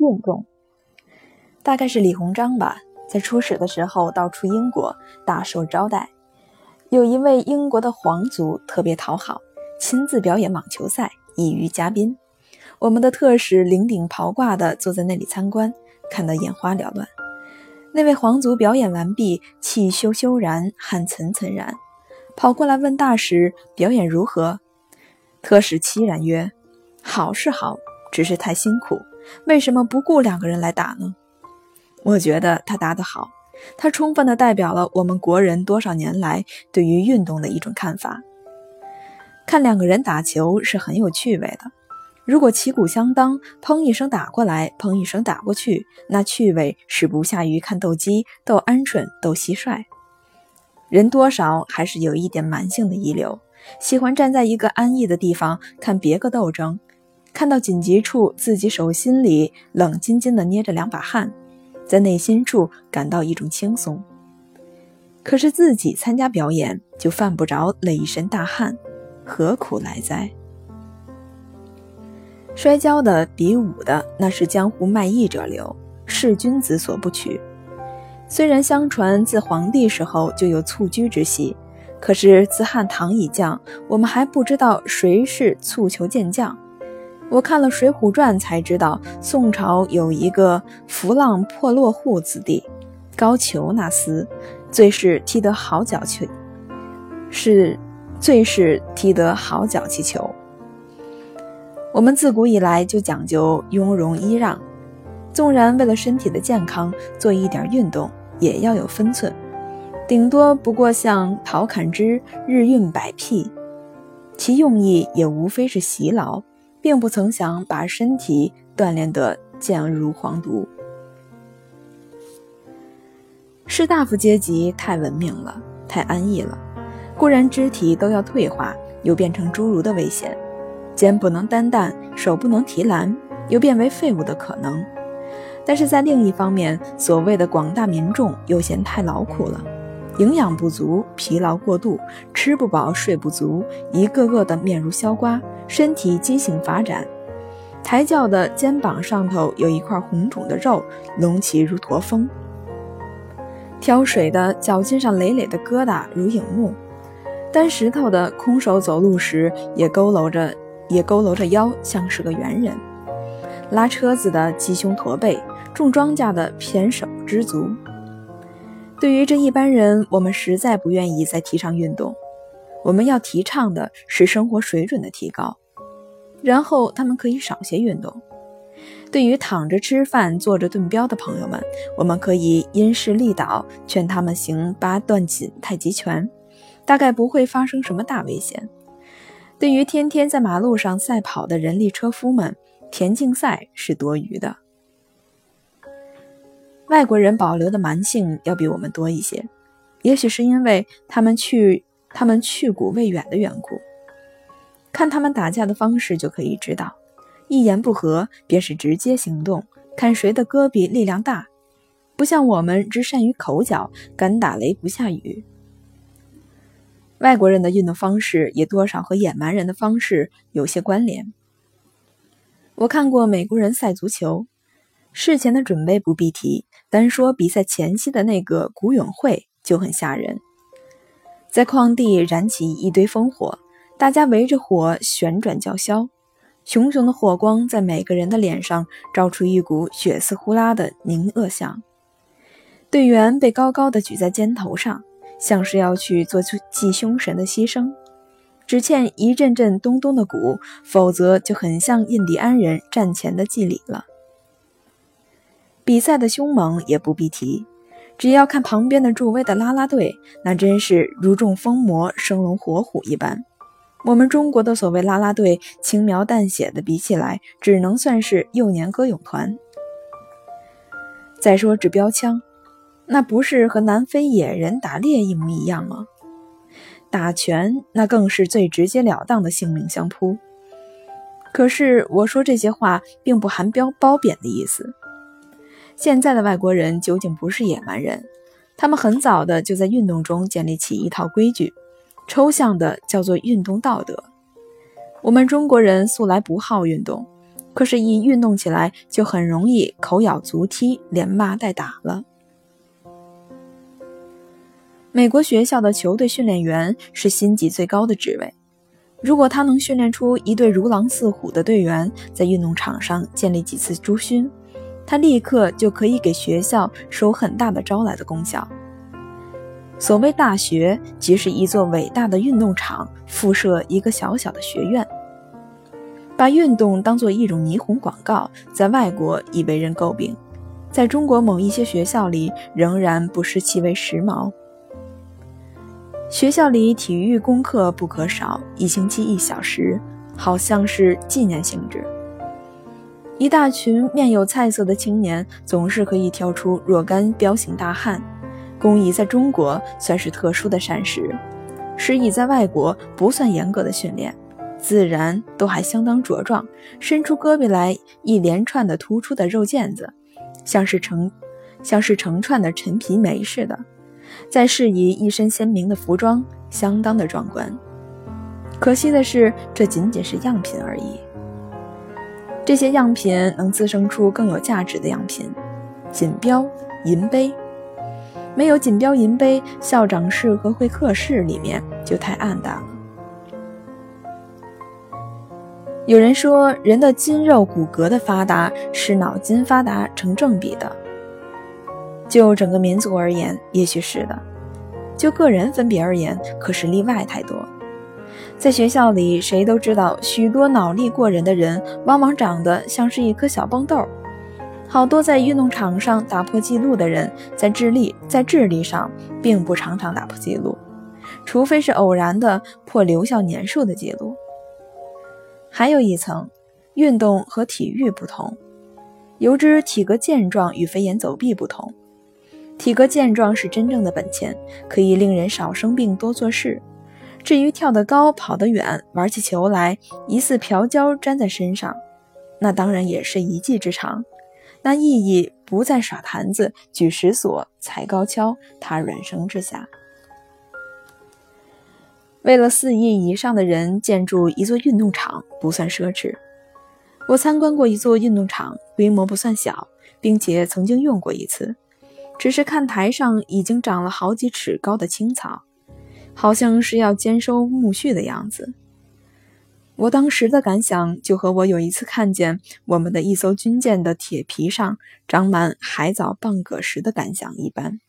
运动。大概是李鸿章吧，在出使的时候到处英国大受招待，有一位英国的皇族特别讨好，亲自表演网球赛，以娱嘉宾。我们的特使领顶袍挂的坐在那里参观，看得眼花缭乱。那位皇族表演完毕，气咻咻然，汗涔涔然，跑过来问大使表演如何。特使凄然曰：“好是好，只是太辛苦。为什么不雇两个人来打呢？”我觉得他答得好，他充分地代表了我们国人多少年来对于运动的一种看法。看两个人打球是很有趣味的。如果旗鼓相当，砰一声打过来，砰一声打过去，那趣味是不下于看斗鸡、斗鹌鹑、斗蟋蟀。人多少还是有一点蛮性的遗留，喜欢站在一个安逸的地方看别个斗争，看到紧急处，自己手心里冷津津地捏着两把汗，在内心处感到一种轻松。可是自己参加表演，就犯不着累一身大汗，何苦来哉？摔跤的、比武的，那是江湖卖艺者流，是君子所不取。虽然相传自黄帝时候就有蹴鞠之戏，可是自汉唐以降，我们还不知道谁是蹴球健将。我看了《水浒传》才知道，宋朝有一个浮浪破落户子弟高俅那厮，最是踢得好脚球，是最是踢得好脚气球。我们自古以来就讲究雍容揖让，纵然为了身体的健康做一点运动，也要有分寸。顶多不过像陶侃之日运百辟，其用意也无非是洗劳，并不曾想把身体锻炼得健如黄犊。士大夫阶级太文明了，太安逸了，固然肢体都要退化，有变成侏儒的危险。肩不能担担，手不能提篮，又变为废物的可能。但是在另一方面，所谓的广大民众又嫌太劳苦了，营养不足，疲劳过度，吃不饱，睡不足，一个个的面如削瓜，身体畸形发展。抬轿的肩膀上头有一块红肿的肉，隆起如驼峰；挑水的脚心上累累的疙瘩如影木；担石头的空手走路时也佝偻着。也佝偻着腰，像是个猿人；拉车子的鸡胸驼背，种庄稼的偏手知足。对于这一般人，我们实在不愿意再提倡运动。我们要提倡的是生活水准的提高，然后他们可以少些运动。对于躺着吃饭、坐着炖膘的朋友们，我们可以因势利导，劝他们行八段锦太极拳，大概不会发生什么大危险。对于天天在马路上赛跑的人力车夫们，田径赛是多余的。外国人保留的蛮性要比我们多一些，也许是因为他们去他们去古未远的缘故。看他们打架的方式就可以知道，一言不合便是直接行动，看谁的胳膊力量大，不像我们只善于口角，敢打雷不下雨。外国人的运动方式也多少和野蛮人的方式有些关联。我看过美国人赛足球，事前的准备不必提，单说比赛前夕的那个古咏会就很吓人。在矿地燃起一堆烽火，大家围着火旋转叫嚣，熊熊的火光在每个人的脸上照出一股血丝呼啦的凝恶相。队员被高高的举在肩头上。像是要去做出祭凶神的牺牲，只欠一阵阵咚咚的鼓，否则就很像印第安人战前的祭礼了。比赛的凶猛也不必提，只要看旁边的助威的啦啦队，那真是如中疯魔、生龙活虎一般。我们中国的所谓啦啦队，轻描淡写的比起来，只能算是幼年歌咏团。再说指标枪。那不是和南非野人打猎一模一样吗？打拳那更是最直截了当的性命相扑。可是我说这些话，并不含标褒贬的意思。现在的外国人究竟不是野蛮人，他们很早的就在运动中建立起一套规矩，抽象的叫做运动道德。我们中国人素来不好运动，可是，一运动起来就很容易口咬足踢，连骂带打了。美国学校的球队训练员是薪级最高的职位，如果他能训练出一队如狼似虎的队员，在运动场上建立几次朱勋，他立刻就可以给学校收很大的招来的功效。所谓大学，即是一座伟大的运动场附设一个小小的学院。把运动当做一种霓虹广告，在外国已被人诟病，在中国某一些学校里仍然不失其为时髦。学校里体育功课不可少，一星期一小时，好像是纪念性质。一大群面有菜色的青年总是可以挑出若干彪形大汉。工艺在中国算是特殊的膳食，食蚁在外国不算严格的训练。自然都还相当茁壮，伸出胳膊来，一连串的突出的肉腱子，像是成像是成串的陈皮梅似的。再适宜一身鲜明的服装，相当的壮观。可惜的是，这仅仅是样品而已。这些样品能滋生出更有价值的样品，锦标、银杯。没有锦标银杯，校长室和会客室里面就太暗淡了。有人说，人的筋肉骨骼的发达是脑筋发达成正比的。就整个民族而言，也许是的；就个人分别而言，可是例外太多。在学校里，谁都知道，许多脑力过人的人，往往长得像是一颗小蹦豆。好多在运动场上打破纪录的人，在智力在智力上并不常常打破纪录，除非是偶然的破留校年数的记录。还有一层，运动和体育不同。由之体格健壮与飞檐走壁不同，体格健壮是真正的本钱，可以令人少生病多做事。至于跳得高、跑得远、玩起球来疑似瓢胶粘在身上，那当然也是一技之长。那意义不在耍坛子、举石锁、踩高跷、踏软绳之下。为了四亿以上的人建筑一座运动场不算奢侈。我参观过一座运动场，规模不算小，并且曾经用过一次。只是看台上已经长了好几尺高的青草，好像是要兼收苜蓿的样子。我当时的感想就和我有一次看见我们的一艘军舰的铁皮上长满海藻蚌蛤石的感想一般。